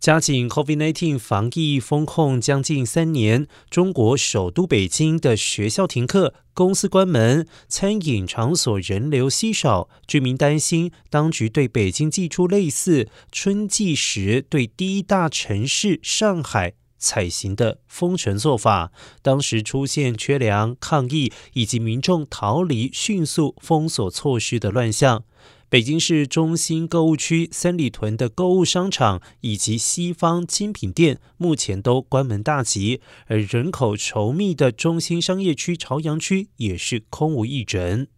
加紧 COVID-19 防疫风控将近三年，中国首都北京的学校停课、公司关门、餐饮场所人流稀少，居民担心当局对北京寄出类似春季时对第一大城市上海采行的封城做法。当时出现缺粮、抗议以及民众逃离、迅速封锁措施的乱象。北京市中心购物区三里屯的购物商场以及西方精品店目前都关门大吉，而人口稠密的中心商业区朝阳区也是空无一人。